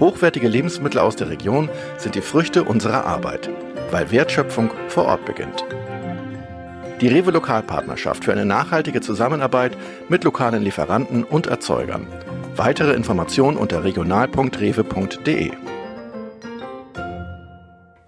Hochwertige Lebensmittel aus der Region sind die Früchte unserer Arbeit, weil Wertschöpfung vor Ort beginnt. Die Rewe Lokalpartnerschaft für eine nachhaltige Zusammenarbeit mit lokalen Lieferanten und Erzeugern. Weitere Informationen unter regional.rewe.de.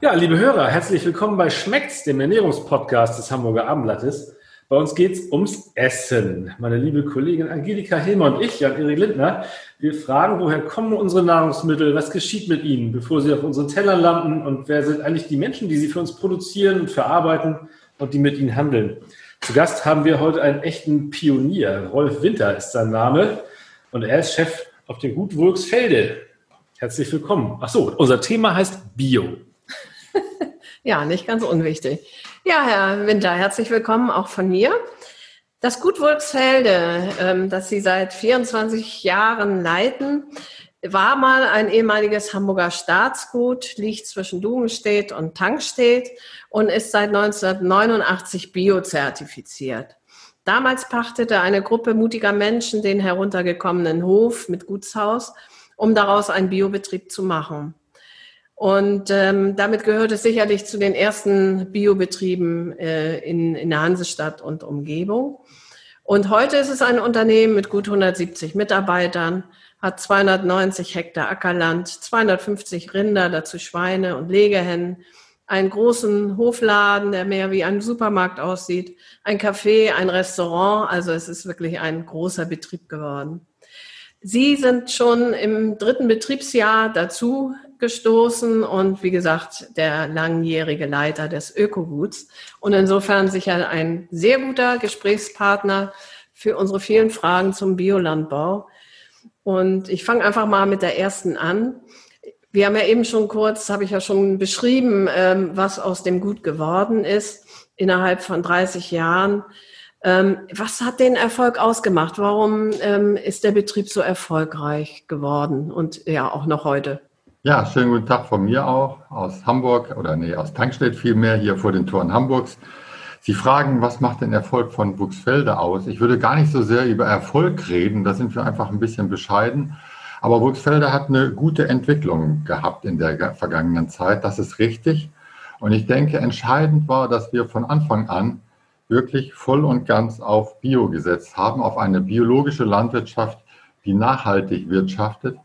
Ja, liebe Hörer, herzlich willkommen bei Schmeckt's, dem Ernährungspodcast des Hamburger Abendblattes. Bei uns geht es ums Essen. Meine liebe Kollegin Angelika Hilmer und ich, Jan-Erik Lindner, wir fragen, woher kommen unsere Nahrungsmittel, was geschieht mit ihnen, bevor sie auf unseren Tellern landen und wer sind eigentlich die Menschen, die sie für uns produzieren und verarbeiten und die mit ihnen handeln. Zu Gast haben wir heute einen echten Pionier. Rolf Winter ist sein Name und er ist Chef auf dem Gut Wulksfelde. Herzlich willkommen. Ach so, unser Thema heißt Bio. ja, nicht ganz unwichtig. Ja, Herr Winter, herzlich willkommen auch von mir. Das Gut Wolfsfelde, ähm, das Sie seit 24 Jahren leiten, war mal ein ehemaliges Hamburger Staatsgut, liegt zwischen Dugenstedt und Tankstedt und ist seit 1989 biozertifiziert. Damals pachtete eine Gruppe mutiger Menschen den heruntergekommenen Hof mit Gutshaus, um daraus einen Biobetrieb zu machen. Und ähm, damit gehört es sicherlich zu den ersten Biobetrieben äh, in, in der Hansestadt und Umgebung. Und heute ist es ein Unternehmen mit gut 170 Mitarbeitern, hat 290 Hektar Ackerland, 250 Rinder, dazu Schweine und Legehennen, einen großen Hofladen, der mehr wie ein Supermarkt aussieht, ein Café, ein Restaurant. Also es ist wirklich ein großer Betrieb geworden. Sie sind schon im dritten Betriebsjahr dazu gestoßen und wie gesagt, der langjährige Leiter des Ökoguts. Und insofern sicher ein sehr guter Gesprächspartner für unsere vielen Fragen zum Biolandbau. Und ich fange einfach mal mit der ersten an. Wir haben ja eben schon kurz, habe ich ja schon beschrieben, ähm, was aus dem Gut geworden ist innerhalb von 30 Jahren. Ähm, was hat den Erfolg ausgemacht? Warum ähm, ist der Betrieb so erfolgreich geworden und ja auch noch heute? Ja, schönen guten Tag von mir auch, aus Hamburg oder nee, aus Tankstedt vielmehr, hier vor den Toren Hamburgs. Sie fragen, was macht den Erfolg von Buxfelde aus? Ich würde gar nicht so sehr über Erfolg reden, da sind wir einfach ein bisschen bescheiden. Aber Buxfelde hat eine gute Entwicklung gehabt in der vergangenen Zeit, das ist richtig. Und ich denke, entscheidend war, dass wir von Anfang an wirklich voll und ganz auf Bio gesetzt haben, auf eine biologische Landwirtschaft, die nachhaltig wirtschaftet,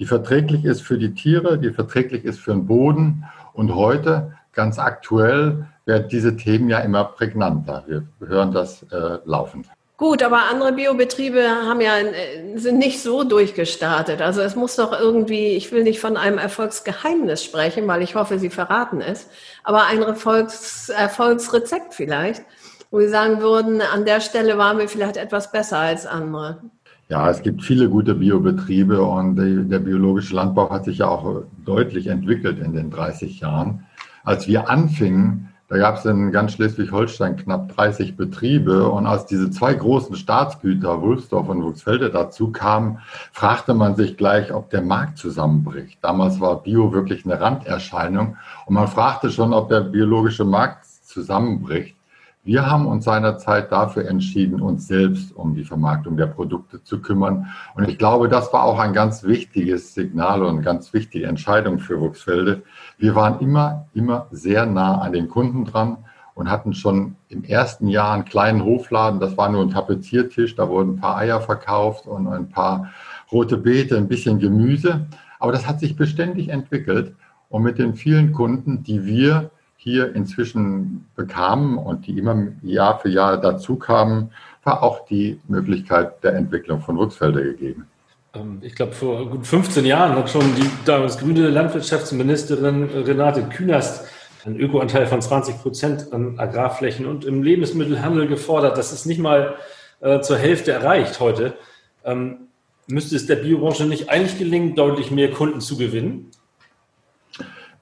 die verträglich ist für die Tiere, die verträglich ist für den Boden. Und heute, ganz aktuell, werden diese Themen ja immer prägnanter. Wir hören das äh, laufend. Gut, aber andere Biobetriebe haben ja, äh, sind nicht so durchgestartet. Also es muss doch irgendwie, ich will nicht von einem Erfolgsgeheimnis sprechen, weil ich hoffe, Sie verraten es, aber ein Erfolgs, Erfolgsrezept vielleicht, wo Sie sagen würden, an der Stelle waren wir vielleicht etwas besser als andere. Ja, es gibt viele gute Biobetriebe und der biologische Landbau hat sich ja auch deutlich entwickelt in den 30 Jahren. Als wir anfingen, da gab es in ganz Schleswig-Holstein knapp 30 Betriebe und als diese zwei großen Staatsgüter, Wulfsdorf und Wuchsfelde, dazu kamen, fragte man sich gleich, ob der Markt zusammenbricht. Damals war Bio wirklich eine Randerscheinung und man fragte schon, ob der biologische Markt zusammenbricht. Wir haben uns seinerzeit dafür entschieden, uns selbst um die Vermarktung der Produkte zu kümmern. Und ich glaube, das war auch ein ganz wichtiges Signal und eine ganz wichtige Entscheidung für Wuchsfelde. Wir waren immer, immer sehr nah an den Kunden dran und hatten schon im ersten Jahr einen kleinen Hofladen. Das war nur ein Tapeziertisch. Da wurden ein paar Eier verkauft und ein paar rote Beete, ein bisschen Gemüse. Aber das hat sich beständig entwickelt. Und mit den vielen Kunden, die wir hier inzwischen bekamen und die immer Jahr für Jahr dazu kamen, war auch die Möglichkeit der Entwicklung von Rücksfelder gegeben. Ähm, ich glaube, vor gut 15 Jahren hat schon die damals grüne Landwirtschaftsministerin Renate Künast einen Ökoanteil von 20 Prozent an Agrarflächen und im Lebensmittelhandel gefordert. Das ist nicht mal äh, zur Hälfte erreicht heute. Ähm, müsste es der Biobranche nicht eigentlich gelingen, deutlich mehr Kunden zu gewinnen?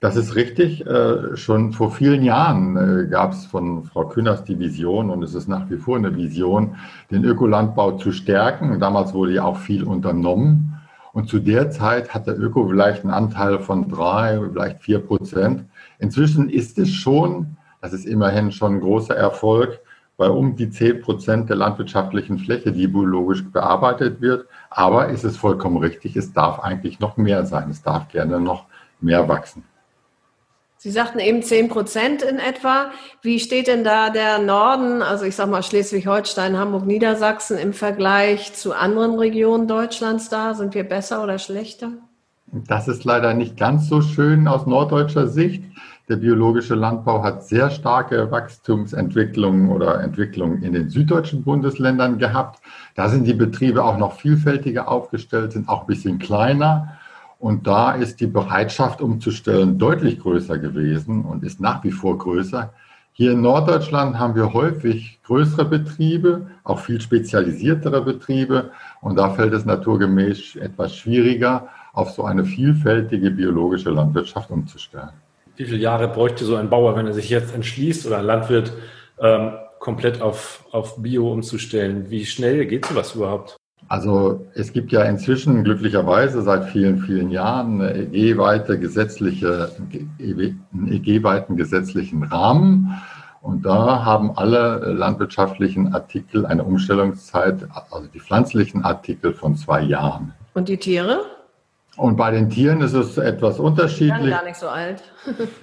Das ist richtig. Äh, schon vor vielen Jahren äh, gab es von Frau Künners die Vision und es ist nach wie vor eine Vision, den Ökolandbau zu stärken. Damals wurde ja auch viel unternommen. Und zu der Zeit hat der Öko vielleicht einen Anteil von drei, vielleicht vier Prozent. Inzwischen ist es schon, das ist immerhin schon ein großer Erfolg, bei um die zehn Prozent der landwirtschaftlichen Fläche, die biologisch bearbeitet wird. Aber ist es vollkommen richtig, es darf eigentlich noch mehr sein. Es darf gerne noch mehr wachsen. Sie sagten eben 10 Prozent in etwa. Wie steht denn da der Norden, also ich sage mal Schleswig-Holstein, Hamburg, Niedersachsen im Vergleich zu anderen Regionen Deutschlands da? Sind wir besser oder schlechter? Das ist leider nicht ganz so schön aus norddeutscher Sicht. Der biologische Landbau hat sehr starke Wachstumsentwicklungen oder Entwicklungen in den süddeutschen Bundesländern gehabt. Da sind die Betriebe auch noch vielfältiger aufgestellt, sind auch ein bisschen kleiner. Und da ist die Bereitschaft umzustellen deutlich größer gewesen und ist nach wie vor größer. Hier in Norddeutschland haben wir häufig größere Betriebe, auch viel spezialisiertere Betriebe. Und da fällt es naturgemäß etwas schwieriger, auf so eine vielfältige biologische Landwirtschaft umzustellen. Wie viele Jahre bräuchte so ein Bauer, wenn er sich jetzt entschließt oder ein Landwirt ähm, komplett auf, auf Bio umzustellen? Wie schnell geht sowas überhaupt? Also es gibt ja inzwischen glücklicherweise seit vielen, vielen Jahren eine EG-weite gesetzliche, einen EG-weiten gesetzlichen Rahmen. Und da haben alle landwirtschaftlichen Artikel eine Umstellungszeit, also die pflanzlichen Artikel von zwei Jahren. Und die Tiere? Und bei den Tieren ist es etwas unterschiedlich. Die werden gar nicht so alt.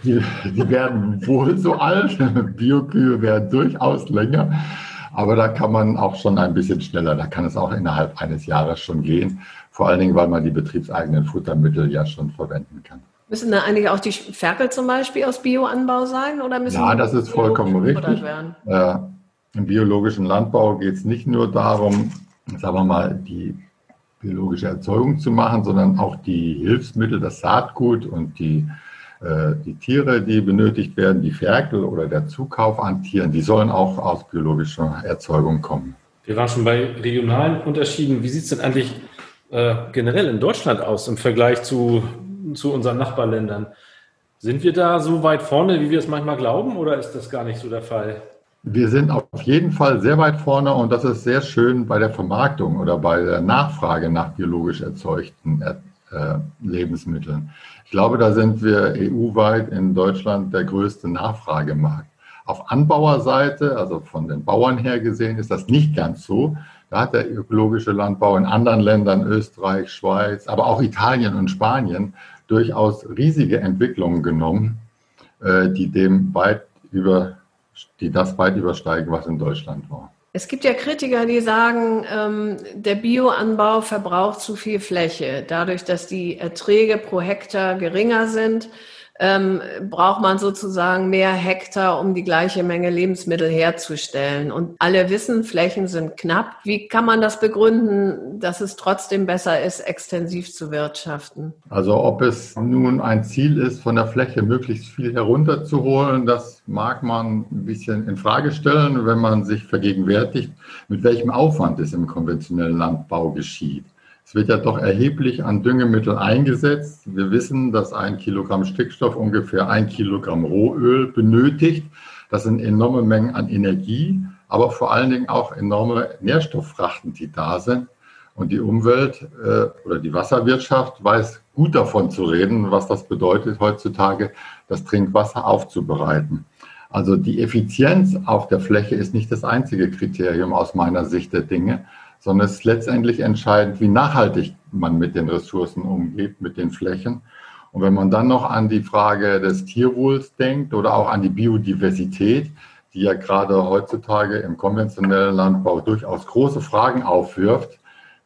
die, die werden wohl so alt. Biokühe werden durchaus länger. Aber da kann man auch schon ein bisschen schneller, da kann es auch innerhalb eines Jahres schon gehen. Vor allen Dingen, weil man die betriebseigenen Futtermittel ja schon verwenden kann. Müssen da eigentlich auch die Ferkel zum Beispiel aus Bioanbau sein? Oder müssen ja, das ist vollkommen richtig. Äh, Im biologischen Landbau geht es nicht nur darum, sagen wir mal, die biologische Erzeugung zu machen, sondern auch die Hilfsmittel, das Saatgut und die die Tiere, die benötigt werden, die Ferkel oder der Zukauf an Tieren, die sollen auch aus biologischer Erzeugung kommen. Wir waren schon bei regionalen Unterschieden. Wie sieht es denn eigentlich äh, generell in Deutschland aus im Vergleich zu, zu unseren Nachbarländern? Sind wir da so weit vorne, wie wir es manchmal glauben, oder ist das gar nicht so der Fall? Wir sind auf jeden Fall sehr weit vorne und das ist sehr schön bei der Vermarktung oder bei der Nachfrage nach biologisch erzeugten äh, Lebensmitteln. Ich glaube, da sind wir EU-weit in Deutschland der größte Nachfragemarkt. Auf Anbauerseite, also von den Bauern her gesehen, ist das nicht ganz so. Da hat der ökologische Landbau in anderen Ländern, Österreich, Schweiz, aber auch Italien und Spanien, durchaus riesige Entwicklungen genommen, äh, die dem weit über, die das weit übersteigen, was in Deutschland war. Es gibt ja Kritiker, die sagen, ähm, der Bioanbau verbraucht zu viel Fläche. Dadurch, dass die Erträge pro Hektar geringer sind, ähm, braucht man sozusagen mehr Hektar, um die gleiche Menge Lebensmittel herzustellen. Und alle wissen, Flächen sind knapp. Wie kann man das begründen, dass es trotzdem besser ist, extensiv zu wirtschaften? Also ob es nun ein Ziel ist, von der Fläche möglichst viel herunterzuholen, das mag man ein bisschen in Frage stellen, wenn man sich vergegenwärtigt, mit welchem Aufwand es im konventionellen Landbau geschieht. Es wird ja doch erheblich an Düngemittel eingesetzt. Wir wissen, dass ein Kilogramm Stickstoff ungefähr ein Kilogramm Rohöl benötigt. Das sind enorme Mengen an Energie, aber vor allen Dingen auch enorme Nährstofffrachten, die da sind. Und die Umwelt äh, oder die Wasserwirtschaft weiß gut davon zu reden, was das bedeutet heutzutage, das Trinkwasser aufzubereiten. Also die Effizienz auf der Fläche ist nicht das einzige Kriterium aus meiner Sicht der Dinge, sondern es ist letztendlich entscheidend, wie nachhaltig man mit den Ressourcen umgeht, mit den Flächen. Und wenn man dann noch an die Frage des Tierwohls denkt oder auch an die Biodiversität, die ja gerade heutzutage im konventionellen Landbau durchaus große Fragen aufwirft,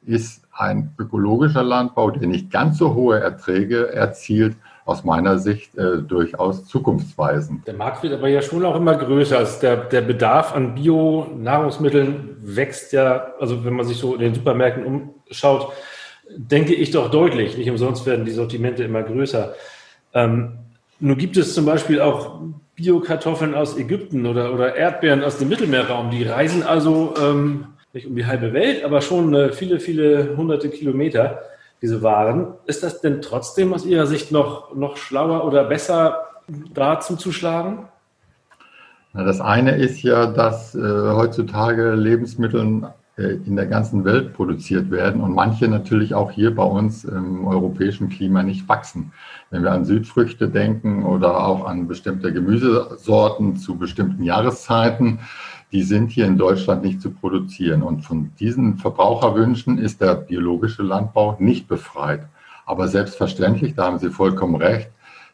ist ein ökologischer Landbau, der nicht ganz so hohe Erträge erzielt, aus meiner Sicht äh, durchaus zukunftsweisend. Der Markt wird aber ja schon auch immer größer. Also der, der Bedarf an Bio-Nahrungsmitteln wächst ja, also wenn man sich so in den Supermärkten umschaut, denke ich doch deutlich. Nicht umsonst werden die Sortimente immer größer. Ähm, nun gibt es zum Beispiel auch Bio-Kartoffeln aus Ägypten oder, oder Erdbeeren aus dem Mittelmeerraum. Die reisen also ähm, nicht um die halbe Welt, aber schon äh, viele, viele hunderte Kilometer. Diese Waren. Ist das denn trotzdem aus Ihrer Sicht noch, noch schlauer oder besser, da zuzuschlagen? Das eine ist ja, dass äh, heutzutage Lebensmittel äh, in der ganzen Welt produziert werden und manche natürlich auch hier bei uns im europäischen Klima nicht wachsen. Wenn wir an Südfrüchte denken oder auch an bestimmte Gemüsesorten zu bestimmten Jahreszeiten, die sind hier in Deutschland nicht zu produzieren. Und von diesen Verbraucherwünschen ist der biologische Landbau nicht befreit. Aber selbstverständlich, da haben Sie vollkommen recht,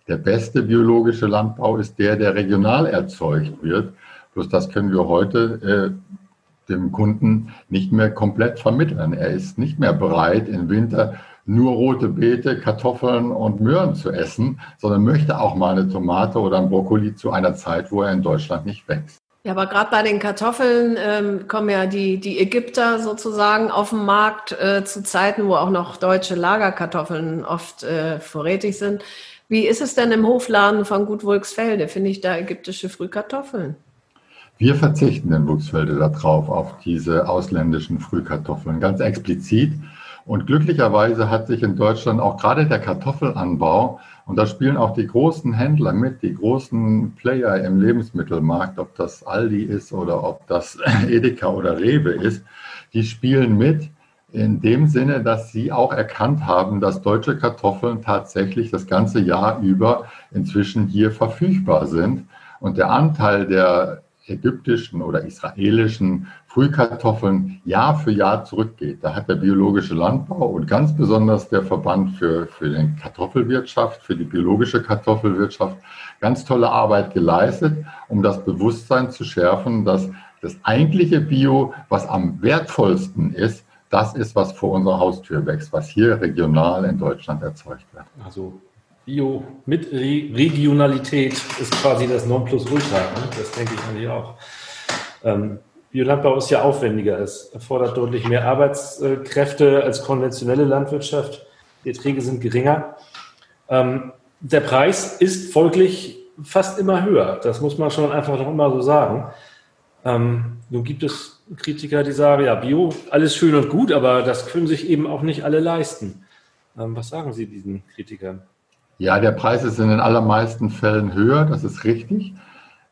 der beste biologische Landbau ist der, der regional erzeugt wird. Bloß das können wir heute äh, dem Kunden nicht mehr komplett vermitteln. Er ist nicht mehr bereit, im Winter nur rote Beete, Kartoffeln und Möhren zu essen, sondern möchte auch mal eine Tomate oder ein Brokkoli zu einer Zeit, wo er in Deutschland nicht wächst. Ja, aber gerade bei den Kartoffeln ähm, kommen ja die, die Ägypter sozusagen auf den Markt äh, zu Zeiten, wo auch noch deutsche Lagerkartoffeln oft äh, vorrätig sind. Wie ist es denn im Hofladen von Gut Wulksfelde? Finde ich da ägyptische Frühkartoffeln? Wir verzichten in Wuchsfelde darauf, auf diese ausländischen Frühkartoffeln, ganz explizit. Und glücklicherweise hat sich in Deutschland auch gerade der Kartoffelanbau, und da spielen auch die großen Händler mit, die großen Player im Lebensmittelmarkt, ob das Aldi ist oder ob das Edeka oder Rewe ist, die spielen mit in dem Sinne, dass sie auch erkannt haben, dass deutsche Kartoffeln tatsächlich das ganze Jahr über inzwischen hier verfügbar sind. Und der Anteil der ägyptischen oder israelischen Frühkartoffeln Jahr für Jahr zurückgeht. Da hat der biologische Landbau und ganz besonders der Verband für, für die Kartoffelwirtschaft, für die biologische Kartoffelwirtschaft ganz tolle Arbeit geleistet, um das Bewusstsein zu schärfen, dass das eigentliche Bio, was am wertvollsten ist, das ist, was vor unserer Haustür wächst, was hier regional in Deutschland erzeugt wird. Also Bio mit Re Regionalität ist quasi das Nonplusultra. Ne? Das denke ich eigentlich auch. Ähm, Biolandbau ist ja aufwendiger. Es erfordert deutlich mehr Arbeitskräfte als konventionelle Landwirtschaft. Die Erträge sind geringer. Ähm, der Preis ist folglich fast immer höher. Das muss man schon einfach noch immer so sagen. Ähm, nun gibt es Kritiker, die sagen, ja, Bio, alles schön und gut, aber das können sich eben auch nicht alle leisten. Ähm, was sagen Sie diesen Kritikern? Ja, der Preis ist in den allermeisten Fällen höher, das ist richtig.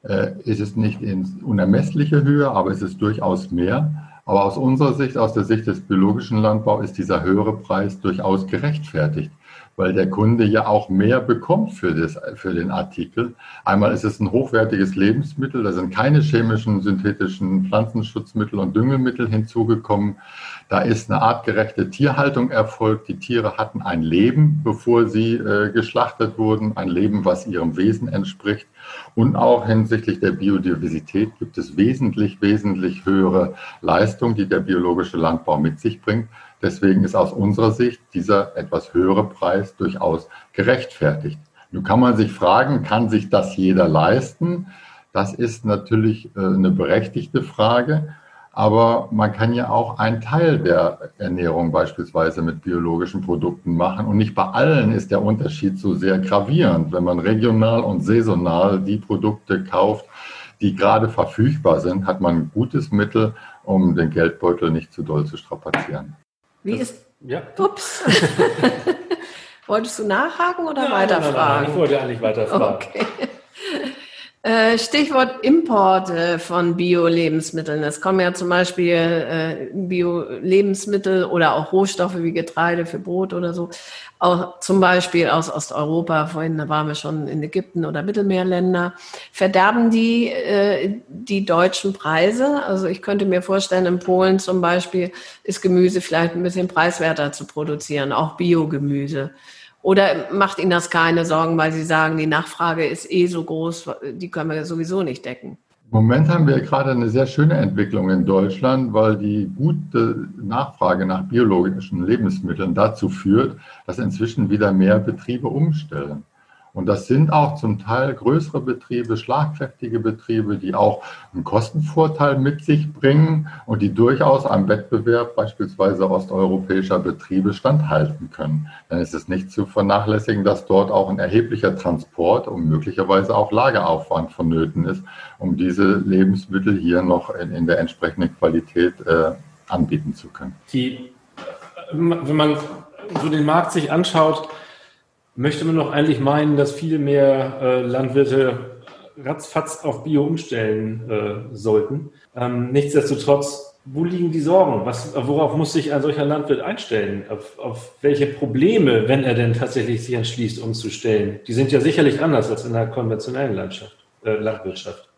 Äh, es ist nicht in unermessliche Höhe, aber es ist durchaus mehr. Aber aus unserer Sicht, aus der Sicht des biologischen Landbaus, ist dieser höhere Preis durchaus gerechtfertigt weil der Kunde ja auch mehr bekommt für, das, für den Artikel. Einmal ist es ein hochwertiges Lebensmittel, da sind keine chemischen, synthetischen Pflanzenschutzmittel und Düngemittel hinzugekommen. Da ist eine artgerechte Tierhaltung erfolgt. Die Tiere hatten ein Leben, bevor sie äh, geschlachtet wurden, ein Leben, was ihrem Wesen entspricht. Und auch hinsichtlich der Biodiversität gibt es wesentlich, wesentlich höhere Leistung, die der biologische Landbau mit sich bringt. Deswegen ist aus unserer Sicht dieser etwas höhere Preis durchaus gerechtfertigt. Nun kann man sich fragen, kann sich das jeder leisten? Das ist natürlich äh, eine berechtigte Frage. Aber man kann ja auch einen Teil der Ernährung beispielsweise mit biologischen Produkten machen. Und nicht bei allen ist der Unterschied so sehr gravierend. Wenn man regional und saisonal die Produkte kauft, die gerade verfügbar sind, hat man ein gutes Mittel, um den Geldbeutel nicht zu doll zu strapazieren. Wie das, ist. Ja. Ups. Wolltest du nachhaken oder nein, weiterfragen? Nein, nein, ich wollte eigentlich weiterfragen. Okay. Äh, Stichwort Importe von Bio-Lebensmitteln. Es kommen ja zum Beispiel äh, Bio-Lebensmittel oder auch Rohstoffe wie Getreide für Brot oder so, auch zum Beispiel aus Osteuropa. Vorhin waren wir schon in Ägypten oder Mittelmeerländer. Verderben die äh, die deutschen Preise? Also ich könnte mir vorstellen, in Polen zum Beispiel ist Gemüse vielleicht ein bisschen preiswerter zu produzieren, auch Biogemüse. Oder macht Ihnen das keine Sorgen, weil Sie sagen, die Nachfrage ist eh so groß, die können wir sowieso nicht decken? Im Moment haben wir gerade eine sehr schöne Entwicklung in Deutschland, weil die gute Nachfrage nach biologischen Lebensmitteln dazu führt, dass inzwischen wieder mehr Betriebe umstellen. Und das sind auch zum Teil größere Betriebe, schlagkräftige Betriebe, die auch einen Kostenvorteil mit sich bringen und die durchaus am Wettbewerb beispielsweise osteuropäischer Betriebe standhalten können. Dann ist es nicht zu vernachlässigen, dass dort auch ein erheblicher Transport und möglicherweise auch Lageraufwand vonnöten ist, um diese Lebensmittel hier noch in, in der entsprechenden Qualität äh, anbieten zu können. Die wenn man so den Markt sich anschaut, möchte man doch eigentlich meinen, dass viel mehr äh, Landwirte ratzfatz auf Bio umstellen äh, sollten. Ähm, nichtsdestotrotz, wo liegen die Sorgen? Was, worauf muss sich ein solcher Landwirt einstellen? Auf, auf welche Probleme, wenn er denn tatsächlich sich entschließt, umzustellen? Die sind ja sicherlich anders als in der konventionellen Landschaft, äh, Landwirtschaft.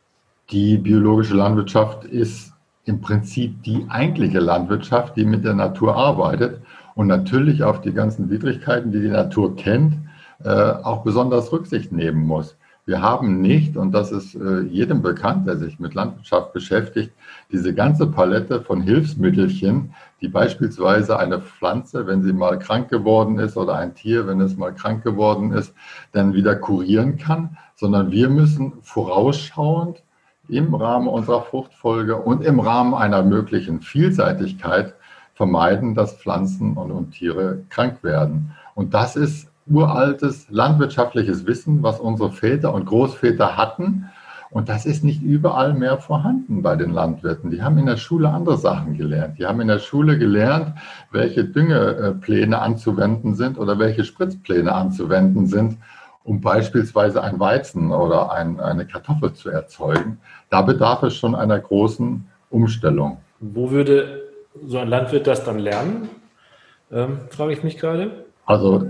Die biologische Landwirtschaft ist im Prinzip die eigentliche Landwirtschaft, die mit der Natur arbeitet und natürlich auf die ganzen Widrigkeiten, die die Natur kennt, äh, auch besonders Rücksicht nehmen muss. Wir haben nicht, und das ist äh, jedem bekannt, der sich mit Landwirtschaft beschäftigt, diese ganze Palette von Hilfsmittelchen, die beispielsweise eine Pflanze, wenn sie mal krank geworden ist, oder ein Tier, wenn es mal krank geworden ist, dann wieder kurieren kann, sondern wir müssen vorausschauend im Rahmen unserer Fruchtfolge und im Rahmen einer möglichen Vielseitigkeit vermeiden, dass Pflanzen und, und Tiere krank werden. Und das ist uraltes landwirtschaftliches Wissen, was unsere Väter und Großväter hatten. Und das ist nicht überall mehr vorhanden bei den Landwirten. Die haben in der Schule andere Sachen gelernt. Die haben in der Schule gelernt, welche Düngepläne anzuwenden sind oder welche Spritzpläne anzuwenden sind, um beispielsweise ein Weizen oder ein, eine Kartoffel zu erzeugen. Da bedarf es schon einer großen Umstellung. Wo würde so ein Landwirt das dann lernen? Ähm, frage ich mich gerade. Also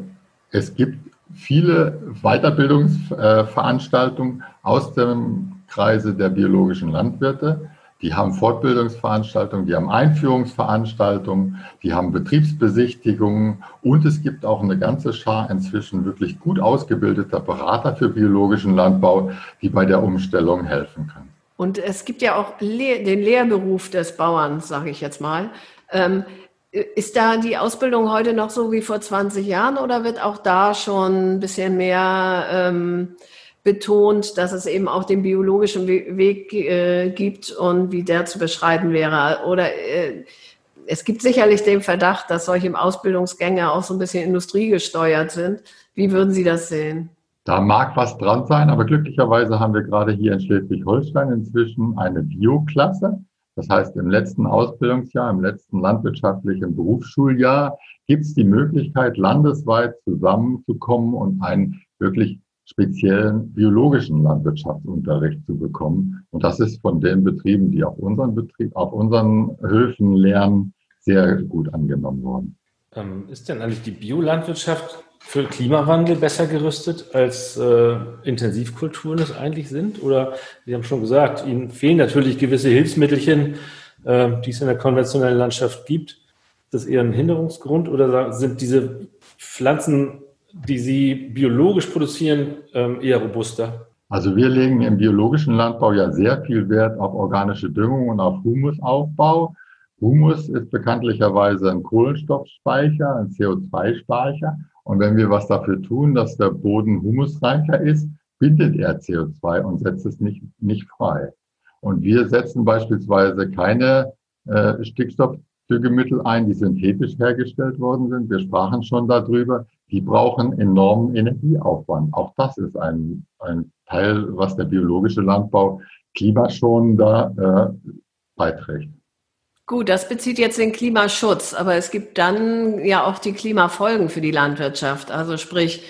es gibt viele Weiterbildungsveranstaltungen aus dem Kreise der biologischen Landwirte. Die haben Fortbildungsveranstaltungen, die haben Einführungsveranstaltungen, die haben Betriebsbesichtigungen und es gibt auch eine ganze Schar inzwischen wirklich gut ausgebildeter Berater für biologischen Landbau, die bei der Umstellung helfen können. Und es gibt ja auch den Lehrberuf des Bauern, sage ich jetzt mal. Ähm, ist da die Ausbildung heute noch so wie vor 20 Jahren oder wird auch da schon ein bisschen mehr ähm, betont, dass es eben auch den biologischen Weg äh, gibt und wie der zu beschreiten wäre? Oder äh, es gibt sicherlich den Verdacht, dass solche Ausbildungsgänge auch so ein bisschen industriegesteuert sind. Wie würden Sie das sehen? Da mag was dran sein, aber glücklicherweise haben wir gerade hier in Schleswig-Holstein inzwischen eine Bioklasse. Das heißt, im letzten Ausbildungsjahr, im letzten landwirtschaftlichen Berufsschuljahr gibt es die Möglichkeit, landesweit zusammenzukommen und einen wirklich speziellen biologischen Landwirtschaftsunterricht zu bekommen. Und das ist von den Betrieben, die auf unseren Betrieb, auf unseren Höfen lernen, sehr gut angenommen worden. Ähm, ist denn eigentlich die Biolandwirtschaft für Klimawandel besser gerüstet, als äh, Intensivkulturen es eigentlich sind? Oder Sie haben schon gesagt, Ihnen fehlen natürlich gewisse Hilfsmittelchen, äh, die es in der konventionellen Landschaft gibt. Ist das eher ein Hinderungsgrund oder sind diese Pflanzen, die Sie biologisch produzieren, ähm, eher robuster? Also wir legen im biologischen Landbau ja sehr viel Wert auf organische Düngung und auf Humusaufbau. Humus ist bekanntlicherweise ein Kohlenstoffspeicher, ein CO2-Speicher. Und wenn wir was dafür tun, dass der Boden humusreicher ist, bindet er CO2 und setzt es nicht, nicht frei. Und wir setzen beispielsweise keine äh, Stickstoffdüngemittel ein, die synthetisch hergestellt worden sind. Wir sprachen schon darüber. Die brauchen enormen Energieaufwand. Auch das ist ein, ein Teil, was der biologische Landbau klimaschonender äh, beiträgt. Gut, das bezieht jetzt den Klimaschutz, aber es gibt dann ja auch die Klimafolgen für die Landwirtschaft. Also sprich,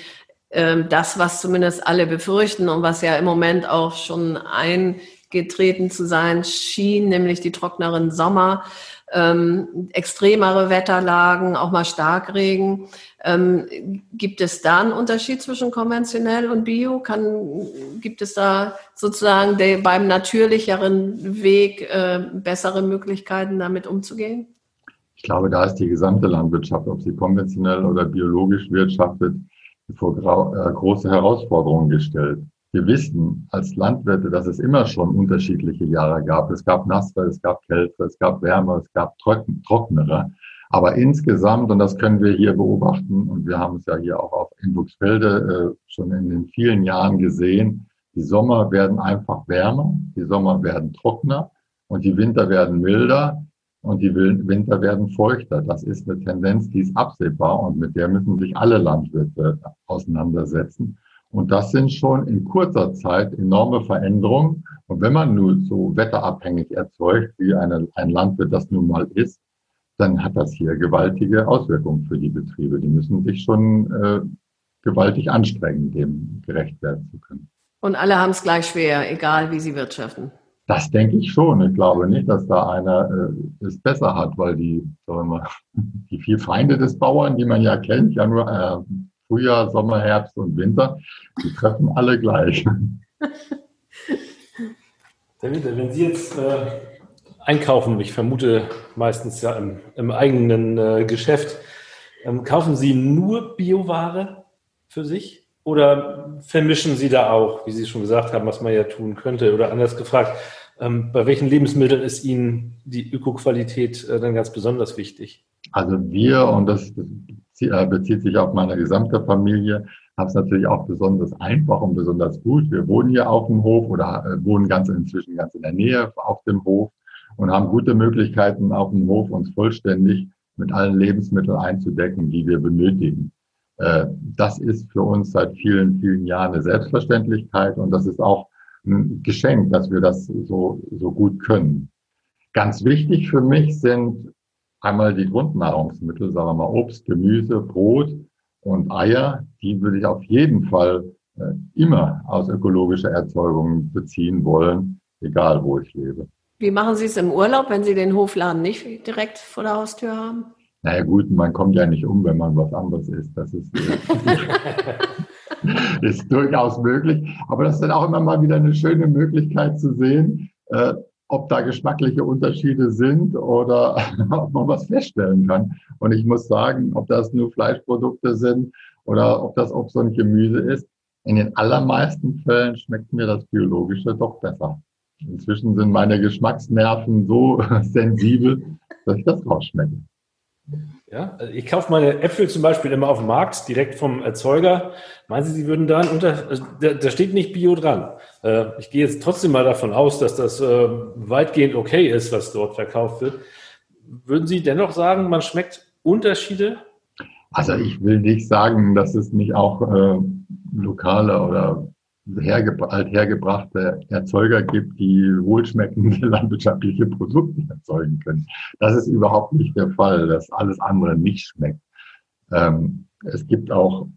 ähm, das, was zumindest alle befürchten und was ja im Moment auch schon eingetreten zu sein schien, nämlich die trockneren Sommer ähm, extremere Wetterlagen, auch mal Starkregen. Ähm, gibt es da einen Unterschied zwischen konventionell und Bio? Kann, gibt es da sozusagen de, beim natürlicheren Weg äh, bessere Möglichkeiten, damit umzugehen? Ich glaube, da ist die gesamte Landwirtschaft, ob sie konventionell oder biologisch wirtschaftet, vor äh, große Herausforderungen gestellt. Wir wissen als Landwirte, dass es immer schon unterschiedliche Jahre gab. Es gab nassere, es gab kältere, es gab wärmer, es gab trocknere. Aber insgesamt, und das können wir hier beobachten, und wir haben es ja hier auch auf Inbuchsfelde äh, schon in den vielen Jahren gesehen, die Sommer werden einfach wärmer, die Sommer werden trockener und die Winter werden milder und die Winter werden feuchter. Das ist eine Tendenz, die ist absehbar und mit der müssen sich alle Landwirte auseinandersetzen. Und das sind schon in kurzer Zeit enorme Veränderungen. Und wenn man nur so wetterabhängig erzeugt, wie eine, ein Landwirt das nun mal ist, dann hat das hier gewaltige Auswirkungen für die Betriebe. Die müssen sich schon äh, gewaltig anstrengen, dem gerecht werden zu können. Und alle haben es gleich schwer, egal wie sie wirtschaften. Das denke ich schon. Ich glaube nicht, dass da einer äh, es besser hat, weil die, sagen wir mal, die vier Feinde des Bauern, die man ja kennt, ja nur äh, Frühjahr, Sommer, Herbst und Winter, die treffen alle gleich. Herr Winter, wenn Sie jetzt äh, einkaufen, ich vermute meistens ja im, im eigenen äh, Geschäft, ähm, kaufen Sie nur Bioware für sich? Oder vermischen Sie da auch, wie Sie schon gesagt haben, was man ja tun könnte? Oder anders gefragt, ähm, bei welchen Lebensmitteln ist Ihnen die Ökoqualität äh, dann ganz besonders wichtig? Also wir, und das äh, bezieht sich auf meine gesamte Familie, haben es natürlich auch besonders einfach und besonders gut. Wir wohnen hier auf dem Hof oder äh, wohnen ganz inzwischen ganz in der Nähe auf dem Hof und haben gute Möglichkeiten auf dem Hof uns vollständig mit allen Lebensmitteln einzudecken, die wir benötigen. Äh, das ist für uns seit vielen, vielen Jahren eine Selbstverständlichkeit und das ist auch ein Geschenk, dass wir das so, so gut können. Ganz wichtig für mich sind einmal die Grundnahrungsmittel, sagen wir mal Obst, Gemüse, Brot und Eier. Die würde ich auf jeden Fall äh, immer aus ökologischer Erzeugung beziehen wollen, egal wo ich lebe. Wie machen Sie es im Urlaub, wenn Sie den Hofladen nicht direkt vor der Haustür haben? Naja gut, man kommt ja nicht um, wenn man was anderes isst. Das ist, ist durchaus möglich. Aber das ist dann auch immer mal wieder eine schöne Möglichkeit zu sehen, äh, ob da geschmackliche Unterschiede sind oder ob man was feststellen kann. Und ich muss sagen, ob das nur Fleischprodukte sind oder ob das Obst und Gemüse ist, in den allermeisten Fällen schmeckt mir das Biologische doch besser. Inzwischen sind meine Geschmacksnerven so sensibel, dass ich das rausschmecke. Ja, also ich kaufe meine Äpfel zum Beispiel immer auf dem Markt, direkt vom Erzeuger. Meinen Sie, Sie würden da unter, also da, da, steht nicht Bio dran. Äh, ich gehe jetzt trotzdem mal davon aus, dass das äh, weitgehend okay ist, was dort verkauft wird. Würden Sie dennoch sagen, man schmeckt Unterschiede? Also ich will nicht sagen, dass es nicht auch äh, lokale oder herge althergebrachte Erzeuger gibt, die wohlschmeckende landwirtschaftliche Produkte erzeugen können. Das ist überhaupt nicht der Fall, dass alles andere nicht schmeckt. Ähm, es gibt auch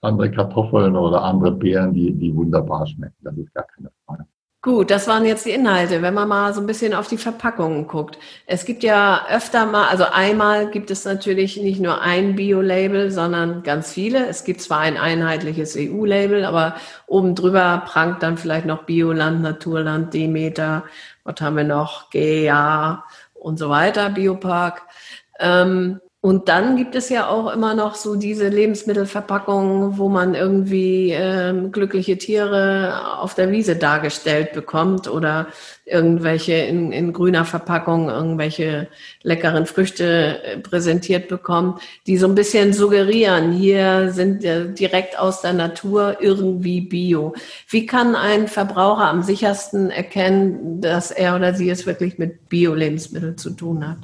andere Kartoffeln oder andere Beeren, die, die wunderbar schmecken. Das ist gar keine Frage. Gut, das waren jetzt die Inhalte. Wenn man mal so ein bisschen auf die Verpackungen guckt. Es gibt ja öfter mal, also einmal gibt es natürlich nicht nur ein Bio-Label, sondern ganz viele. Es gibt zwar ein einheitliches EU-Label, aber oben drüber prangt dann vielleicht noch Bioland, Naturland, Demeter, was haben wir noch, GEA und so weiter, Biopark. Ähm, und dann gibt es ja auch immer noch so diese Lebensmittelverpackungen, wo man irgendwie ähm, glückliche Tiere auf der Wiese dargestellt bekommt oder irgendwelche in, in grüner Verpackung irgendwelche leckeren Früchte äh, präsentiert bekommt, die so ein bisschen suggerieren, hier sind äh, direkt aus der Natur irgendwie Bio. Wie kann ein Verbraucher am sichersten erkennen, dass er oder sie es wirklich mit Bio-Lebensmitteln zu tun hat?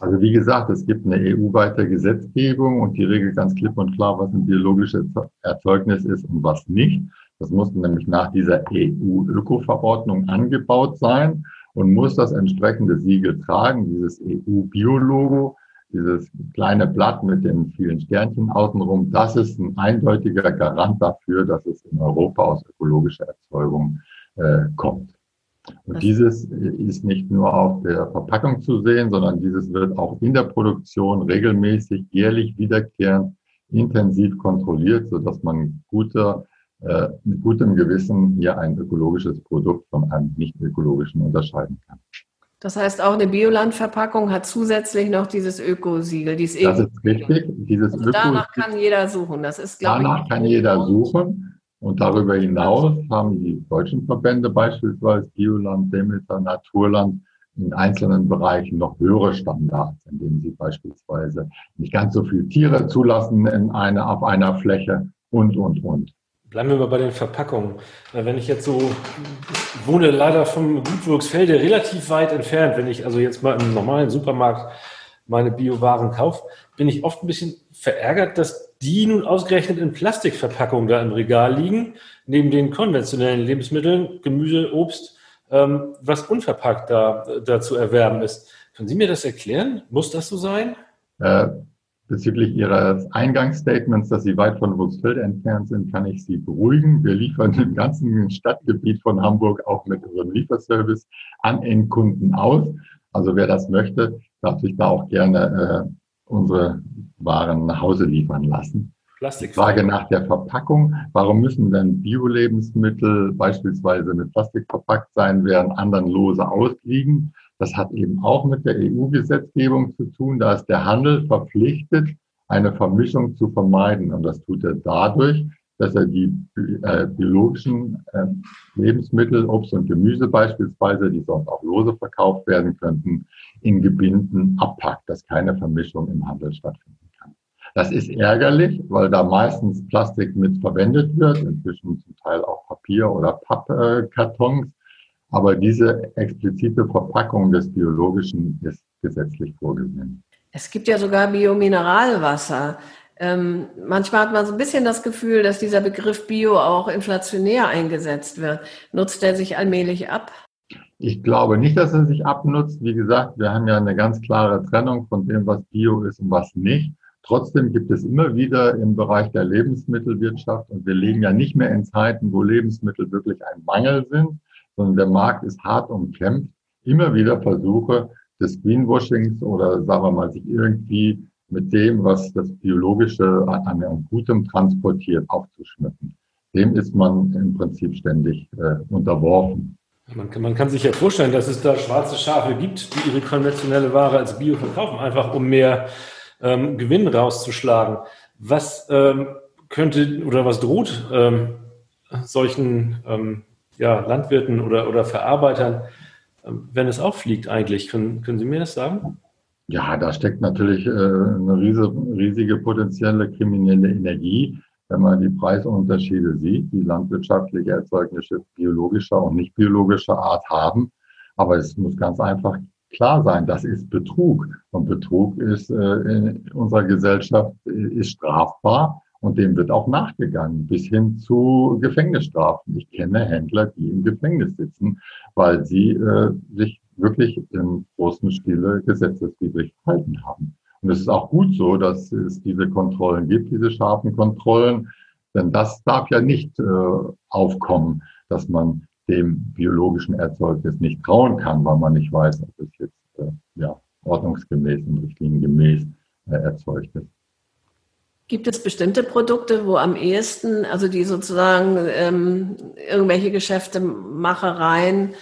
Also wie gesagt, es gibt eine EU-weite Gesetzgebung und die regelt ganz klipp und klar, was ein biologisches Erzeugnis ist und was nicht. Das muss nämlich nach dieser EU-Öko-Verordnung angebaut sein und muss das entsprechende Siegel tragen, dieses EU-Biologo, dieses kleine Blatt mit den vielen Sternchen außenrum. Das ist ein eindeutiger Garant dafür, dass es in Europa aus ökologischer Erzeugung äh, kommt. Und dieses ist nicht nur auf der Verpackung zu sehen, sondern dieses wird auch in der Produktion regelmäßig, jährlich wiederkehrend, intensiv kontrolliert, sodass man guter, äh, mit gutem Gewissen hier ein ökologisches Produkt von einem nicht ökologischen unterscheiden kann. Das heißt, auch eine Biolandverpackung hat zusätzlich noch dieses Ökosiegel. Dieses das ist richtig. Dieses also danach kann jeder suchen. Das ist, glaube danach ich, kann jeder suchen. Und darüber hinaus haben die deutschen Verbände beispielsweise Bioland, Demeter, Naturland in einzelnen Bereichen noch höhere Standards, indem sie beispielsweise nicht ganz so viele Tiere zulassen in eine, auf einer Fläche und, und, und. Bleiben wir mal bei den Verpackungen. Wenn ich jetzt so ich wohne leider vom Gutwurksfelde relativ weit entfernt, wenn ich also jetzt mal im normalen Supermarkt meine Biowaren kaufe, bin ich oft ein bisschen verärgert, dass die nun ausgerechnet in Plastikverpackungen da im Regal liegen, neben den konventionellen Lebensmitteln, Gemüse, Obst, ähm, was unverpackt da, da zu erwerben ist. Können Sie mir das erklären? Muss das so sein? Äh, bezüglich Ihres Eingangsstatements, dass Sie weit von Wurzfeld entfernt sind, kann ich Sie beruhigen. Wir liefern im ganzen Stadtgebiet von Hamburg auch mit unserem Lieferservice an Endkunden aus. Also wer das möchte, darf sich da auch gerne äh, unsere Waren nach Hause liefern lassen. Frage nach der Verpackung. Warum müssen denn Bio-Lebensmittel beispielsweise mit Plastik verpackt sein, während anderen lose ausliegen? Das hat eben auch mit der EU-Gesetzgebung zu tun. Da ist der Handel verpflichtet, eine Vermischung zu vermeiden. Und das tut er dadurch, dass er die äh, biologischen äh, Lebensmittel, Obst und Gemüse beispielsweise, die sonst auch lose verkauft werden könnten, in Gebinden abpackt, dass keine Vermischung im Handel stattfinden kann. Das ist ärgerlich, weil da meistens Plastik mit verwendet wird, inzwischen zum Teil auch Papier- oder Pappkartons. Aber diese explizite Verpackung des Biologischen ist gesetzlich vorgesehen. Es gibt ja sogar Biomineralwasser. Ähm, manchmal hat man so ein bisschen das Gefühl, dass dieser Begriff Bio auch inflationär eingesetzt wird. Nutzt er sich allmählich ab? Ich glaube nicht, dass er sich abnutzt. Wie gesagt, wir haben ja eine ganz klare Trennung von dem, was Bio ist und was nicht. Trotzdem gibt es immer wieder im Bereich der Lebensmittelwirtschaft, und wir legen ja nicht mehr in Zeiten, wo Lebensmittel wirklich ein Mangel sind, sondern der Markt ist hart umkämpft, immer wieder Versuche des Greenwashings oder sagen wir mal, sich irgendwie mit dem, was das Biologische an Gutem transportiert, aufzuschmücken. Dem ist man im Prinzip ständig äh, unterworfen. Man kann, man kann, sich ja vorstellen, dass es da schwarze Schafe gibt, die ihre konventionelle Ware als Bio verkaufen, einfach um mehr ähm, Gewinn rauszuschlagen. Was ähm, könnte oder was droht ähm, solchen ähm, ja, Landwirten oder, oder Verarbeitern, ähm, wenn es auffliegt eigentlich? Können, können Sie mir das sagen? Ja, da steckt natürlich äh, eine riesige, riesige potenzielle kriminelle Energie, wenn man die Preisunterschiede sieht, die landwirtschaftliche Erzeugnisse biologischer und nicht biologischer Art haben. Aber es muss ganz einfach klar sein, das ist Betrug. Und Betrug ist äh, in unserer Gesellschaft ist strafbar und dem wird auch nachgegangen, bis hin zu Gefängnisstrafen. Ich kenne Händler, die im Gefängnis sitzen, weil sie äh, sich wirklich im großen Stile gesetzeswidrig verhalten haben. Und es ist auch gut so, dass es diese Kontrollen gibt, diese scharfen Kontrollen, denn das darf ja nicht äh, aufkommen, dass man dem biologischen Erzeugnis nicht trauen kann, weil man nicht weiß, ob es jetzt äh, ja, ordnungsgemäß und richtliniengemäß äh, erzeugt ist. Gibt es bestimmte Produkte, wo am ehesten, also die sozusagen ähm, irgendwelche Geschäftemachereien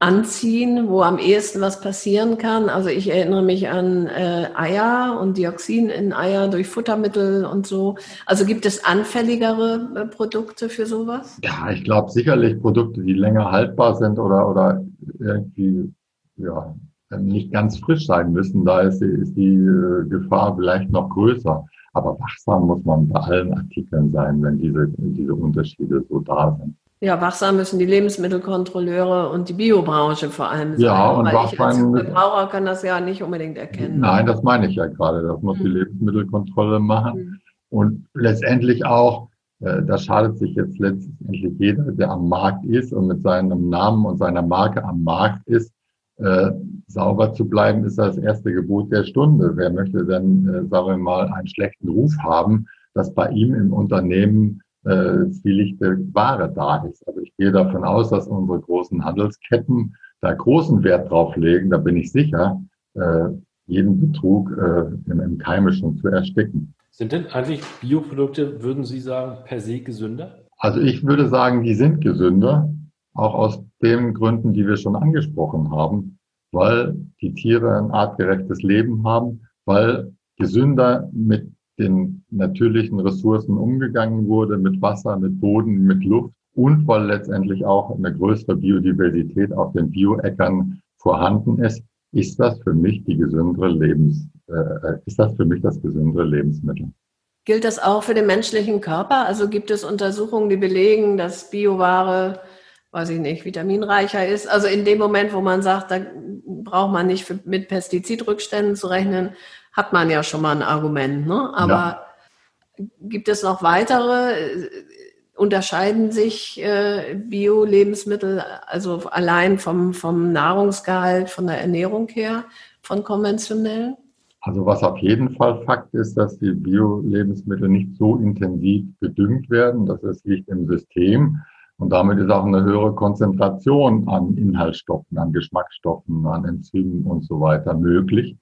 anziehen, wo am ehesten was passieren kann. Also ich erinnere mich an äh, Eier und Dioxin in Eier durch Futtermittel und so. Also gibt es anfälligere äh, Produkte für sowas? Ja, ich glaube sicherlich Produkte, die länger haltbar sind oder, oder irgendwie ja, nicht ganz frisch sein müssen. Da ist, ist die äh, Gefahr vielleicht noch größer. Aber wachsam muss man bei allen Artikeln sein, wenn diese, diese Unterschiede so da sind. Ja, wachsam müssen die Lebensmittelkontrolleure und die Biobranche vor allem sein. Ja, und weil ich als Verbraucher kann das ja nicht unbedingt erkennen. Nein, das meine ich ja gerade. Das muss hm. die Lebensmittelkontrolle machen. Hm. Und letztendlich auch, äh, da schadet sich jetzt letztendlich jeder, der am Markt ist und mit seinem Namen und seiner Marke am Markt ist, äh, sauber zu bleiben, ist das erste Gebot der Stunde. Wer möchte denn, äh, sagen wir mal, einen schlechten Ruf haben, dass bei ihm im Unternehmen äh, zwielichte Ware da ist. Also ich gehe davon aus, dass unsere großen Handelsketten da großen Wert drauf legen, da bin ich sicher, äh, jeden Betrug äh, im, im Keime schon zu ersticken. Sind denn eigentlich Bioprodukte, würden Sie sagen, per se gesünder? Also ich würde sagen, die sind gesünder, auch aus den Gründen, die wir schon angesprochen haben, weil die Tiere ein artgerechtes Leben haben, weil gesünder mit den natürlichen Ressourcen umgegangen wurde, mit Wasser, mit Boden, mit Luft und weil letztendlich auch eine größere Biodiversität auf den Bioäckern vorhanden ist, ist das für mich die gesündere Lebens, äh, ist das für mich das gesündere Lebensmittel. Gilt das auch für den menschlichen Körper? Also gibt es Untersuchungen, die belegen, dass Bioware, weiß ich nicht, vitaminreicher ist? Also in dem Moment, wo man sagt, da braucht man nicht mit Pestizidrückständen zu rechnen, hat man ja schon mal ein Argument. Ne? Aber ja. gibt es noch weitere äh, unterscheiden sich äh, Bio-Lebensmittel also allein vom, vom Nahrungsgehalt, von der Ernährung her, von konventionellen? Also was auf jeden Fall Fakt ist, dass die Bio-Lebensmittel nicht so intensiv gedüngt werden. Das ist liegt im System. Und damit ist auch eine höhere Konzentration an Inhaltsstoffen, an Geschmacksstoffen, an Enzymen und so weiter möglich,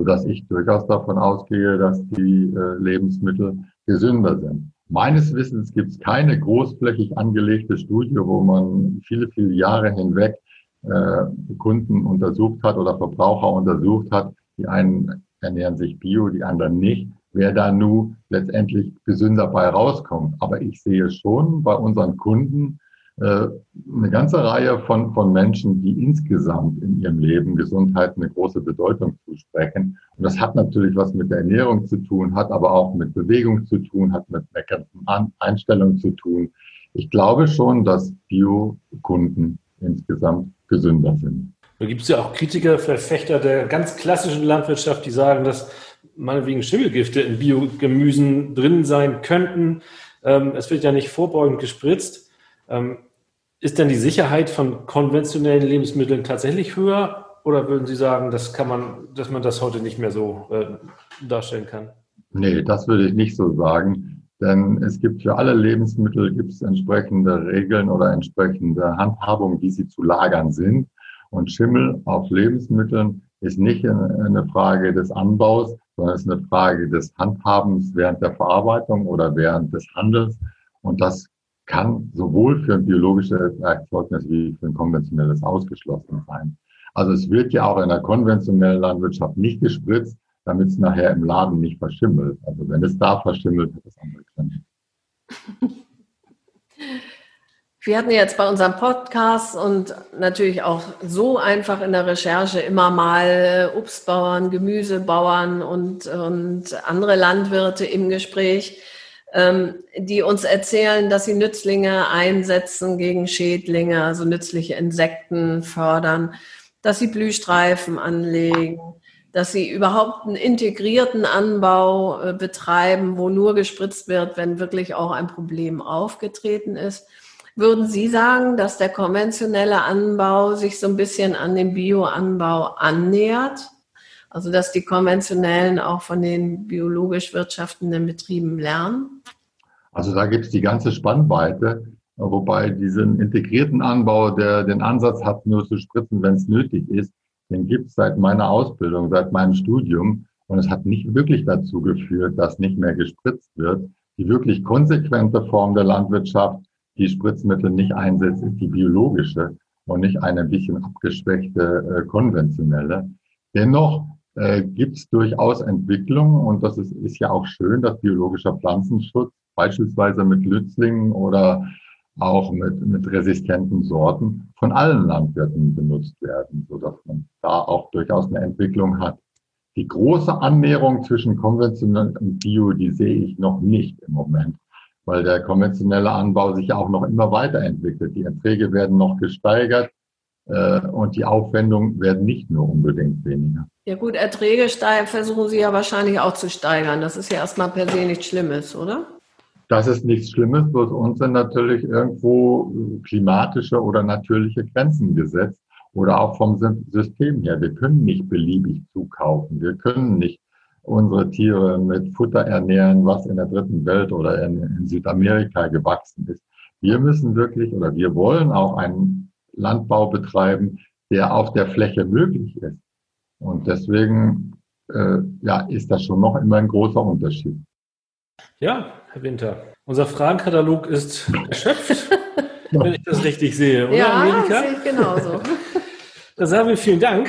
sodass ich durchaus davon ausgehe, dass die äh, Lebensmittel gesünder sind. Meines Wissens gibt es keine großflächig angelegte Studie, wo man viele, viele Jahre hinweg äh, Kunden untersucht hat oder Verbraucher untersucht hat. Die einen ernähren sich bio, die anderen nicht. Wer da nun letztendlich gesünder bei rauskommt. Aber ich sehe schon bei unseren Kunden eine ganze Reihe von, von Menschen, die insgesamt in ihrem Leben Gesundheit eine große Bedeutung zusprechen. Und das hat natürlich was mit der Ernährung zu tun, hat aber auch mit Bewegung zu tun, hat mit einer ganzen Einstellung zu tun. Ich glaube schon, dass Bio-Kunden insgesamt gesünder sind. Da gibt es ja auch Kritiker, Verfechter der ganz klassischen Landwirtschaft, die sagen, dass meinetwegen Schimmelgifte in Biogemüsen drin sein könnten. Ähm, es wird ja nicht vorbeugend gespritzt. Ist denn die Sicherheit von konventionellen Lebensmitteln tatsächlich höher? Oder würden Sie sagen, das kann man, dass man das heute nicht mehr so äh, darstellen kann? Nee, das würde ich nicht so sagen. Denn es gibt für alle Lebensmittel gibt es entsprechende Regeln oder entsprechende Handhabungen, wie sie zu lagern sind. Und Schimmel auf Lebensmitteln ist nicht eine Frage des Anbaus, sondern es ist eine Frage des Handhabens während der Verarbeitung oder während des Handels. Und das kann sowohl für ein biologisches Erzeugnis wie für ein konventionelles ausgeschlossen sein. Also es wird ja auch in der konventionellen Landwirtschaft nicht gespritzt, damit es nachher im Laden nicht verschimmelt. Also wenn es da verschimmelt, hat es andere Gründe. Wir hatten jetzt bei unserem Podcast und natürlich auch so einfach in der Recherche immer mal Obstbauern, Gemüsebauern und, und andere Landwirte im Gespräch die uns erzählen, dass sie Nützlinge einsetzen gegen Schädlinge, also nützliche Insekten fördern, dass sie Blühstreifen anlegen, dass sie überhaupt einen integrierten Anbau äh, betreiben, wo nur gespritzt wird, wenn wirklich auch ein Problem aufgetreten ist. Würden Sie sagen, dass der konventionelle Anbau sich so ein bisschen an den Bioanbau annähert? Also dass die konventionellen auch von den biologisch wirtschaftenden Betrieben lernen? Also da gibt es die ganze Spannweite, wobei diesen integrierten Anbau, der den Ansatz hat, nur zu spritzen, wenn es nötig ist, den gibt es seit meiner Ausbildung, seit meinem Studium. Und es hat nicht wirklich dazu geführt, dass nicht mehr gespritzt wird. Die wirklich konsequente Form der Landwirtschaft, die Spritzmittel nicht einsetzt, ist die biologische und nicht eine ein bisschen abgeschwächte äh, konventionelle. Dennoch äh, gibt es durchaus Entwicklungen und das ist, ist ja auch schön, dass biologischer Pflanzenschutz beispielsweise mit Lützlingen oder auch mit, mit resistenten Sorten von allen Landwirten benutzt werden, so dass man da auch durchaus eine Entwicklung hat. Die große Annäherung zwischen konventionell und Bio, die sehe ich noch nicht im Moment, weil der konventionelle Anbau sich ja auch noch immer weiterentwickelt. Die Erträge werden noch gesteigert und die Aufwendungen werden nicht nur unbedingt weniger. Ja gut, Erträge versuchen Sie ja wahrscheinlich auch zu steigern. Das ist ja erstmal per se nichts Schlimmes, oder? Das ist nichts Schlimmes, bloß uns sind natürlich irgendwo klimatische oder natürliche Grenzen gesetzt oder auch vom System her. Wir können nicht beliebig zukaufen. Wir können nicht unsere Tiere mit Futter ernähren, was in der dritten Welt oder in, in Südamerika gewachsen ist. Wir müssen wirklich oder wir wollen auch einen Landbau betreiben, der auf der Fläche möglich ist. Und deswegen äh, ja, ist das schon noch immer ein großer Unterschied. Ja, Herr Winter, unser Fragenkatalog ist erschöpft, wenn ich das richtig sehe, oder ja, Angelika? sehe ich genauso. Dann sagen wir vielen Dank.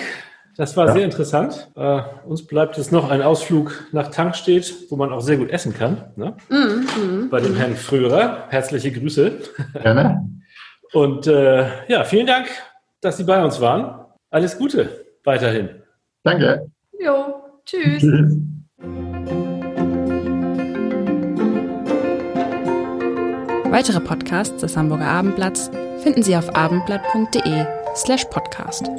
Das war ja. sehr interessant. Äh, uns bleibt jetzt noch ein Ausflug nach Tankstedt, wo man auch sehr gut essen kann. Ne? Mm, mm, Bei dem mm. Herrn Fröhrer. Herzliche Grüße. Gerne. Und äh, ja, vielen Dank, dass Sie bei uns waren. Alles Gute weiterhin. Danke. Jo, tschüss. tschüss. Weitere Podcasts des Hamburger Abendblatts finden Sie auf abendblatt.de slash podcast.